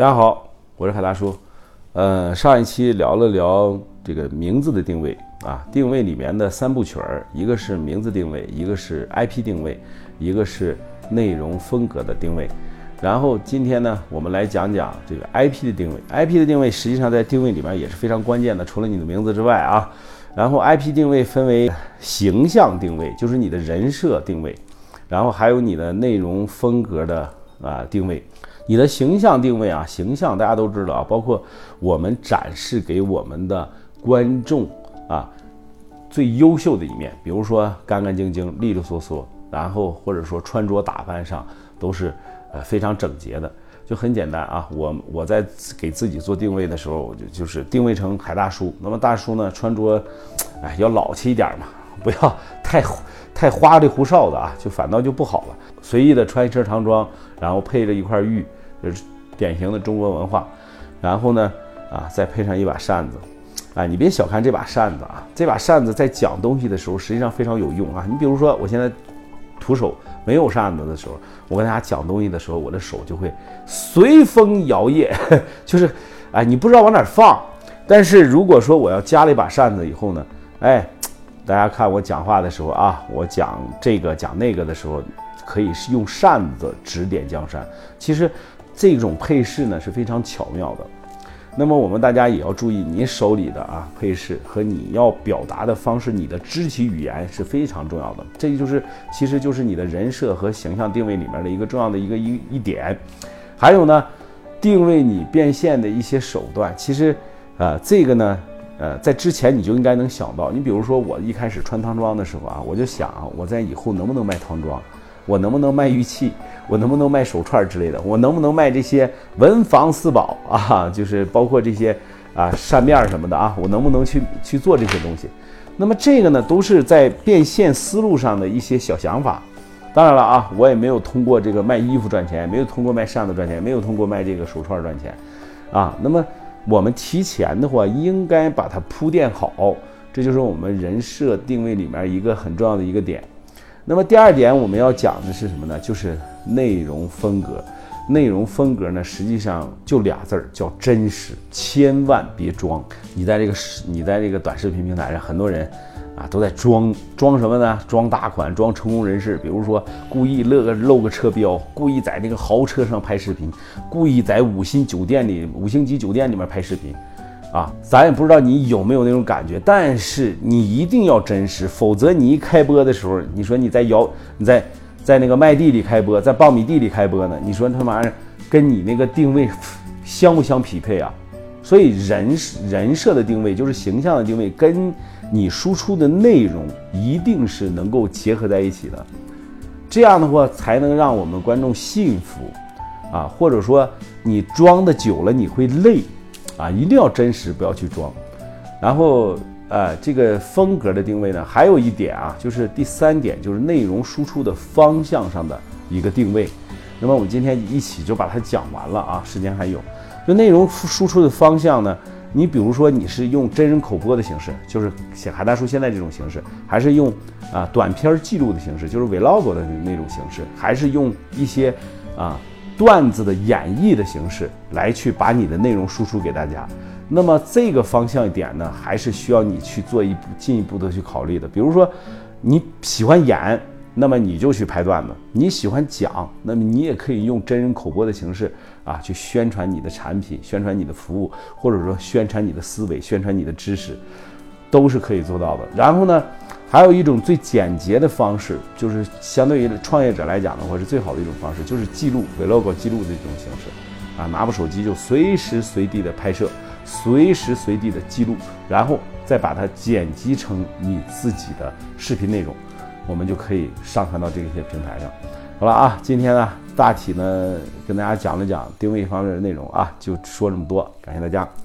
大家好，我是海大叔。呃，上一期聊了聊这个名字的定位啊，定位里面的三部曲儿，一个是名字定位，一个是 IP 定位，一个是内容风格的定位。然后今天呢，我们来讲讲这个 IP 的定位。IP 的定位实际上在定位里面也是非常关键的，除了你的名字之外啊。然后 IP 定位分为形象定位，就是你的人设定位，然后还有你的内容风格的啊定位。你的形象定位啊，形象大家都知道啊，包括我们展示给我们的观众啊最优秀的一面，比如说干干净净、利利索索，然后或者说穿着打扮上都是呃非常整洁的，就很简单啊。我我在给自己做定位的时候，我就就是定位成海大叔。那么大叔呢，穿着哎要老气一点嘛，不要太太花里胡哨的啊，就反倒就不好了。随意的穿一身唐装，然后配着一块玉。就是典型的中国文化，然后呢，啊，再配上一把扇子，啊，你别小看这把扇子啊，这把扇子在讲东西的时候实际上非常有用啊。你比如说，我现在徒手没有扇子的时候，我跟大家讲东西的时候，我的手就会随风摇曳，就是，哎，你不知道往哪放。但是如果说我要加了一把扇子以后呢，哎，大家看我讲话的时候啊，我讲这个讲那个的时候，可以是用扇子指点江山。其实。这种配饰呢是非常巧妙的，那么我们大家也要注意，你手里的啊配饰和你要表达的方式，你的肢体语言是非常重要的。这就是，其实就是你的人设和形象定位里面的一个重要的一个一一点。还有呢，定位你变现的一些手段，其实，呃，这个呢，呃，在之前你就应该能想到。你比如说，我一开始穿唐装的时候啊，我就想，我在以后能不能卖唐装。我能不能卖玉器？我能不能卖手串之类的？我能不能卖这些文房四宝 啊？就是包括这些啊扇面什么的啊？我能不能去去做这些东西？那么这个呢，都是在变现思路上的一些小想法。当然了啊，我也没有通过这个卖衣服赚钱，没有通过卖扇子赚钱，没有通过卖这个手串赚钱啊。那么我们提前的话，应该把它铺垫好，这就是我们人设定位里面一个很重要的一个点。那么第二点我们要讲的是什么呢？就是内容风格。内容风格呢，实际上就俩字儿，叫真实。千万别装。你在这个视，你在这个短视频平台上，很多人啊都在装装什么呢？装大款，装成功人士。比如说，故意露个露个车标，故意在那个豪车上拍视频，故意在五星酒店里、五星级酒店里面拍视频。啊，咱也不知道你有没有那种感觉，但是你一定要真实，否则你一开播的时候，你说你在摇，你在在那个麦地里开播，在苞米地里开播呢，你说他妈跟你那个定位相不相匹配啊？所以人人设的定位就是形象的定位，跟你输出的内容一定是能够结合在一起的，这样的话才能让我们观众信服啊，或者说你装的久了你会累。啊，一定要真实，不要去装。然后，呃，这个风格的定位呢，还有一点啊，就是第三点，就是内容输出的方向上的一个定位。那么我们今天一起就把它讲完了啊，时间还有。就内容输出的方向呢，你比如说你是用真人口播的形式，就是写韩大叔现在这种形式，还是用啊短片记录的形式，就是 vlog 的那种形式，还是用一些啊。段子的演绎的形式来去把你的内容输出给大家，那么这个方向点呢，还是需要你去做一步进一步的去考虑的。比如说，你喜欢演，那么你就去拍段子；你喜欢讲，那么你也可以用真人口播的形式啊，去宣传你的产品、宣传你的服务，或者说宣传你的思维、宣传你的知识，都是可以做到的。然后呢？还有一种最简洁的方式，就是相对于创业者来讲的话，是最好的一种方式，就是记录 vlog 记录的这种形式，啊，拿部手机就随时随地的拍摄，随时随地的记录，然后再把它剪辑成你自己的视频内容，我们就可以上传到这些平台上。好了啊，今天呢，大体呢跟大家讲了讲定位方面的内容啊，就说这么多，感谢大家。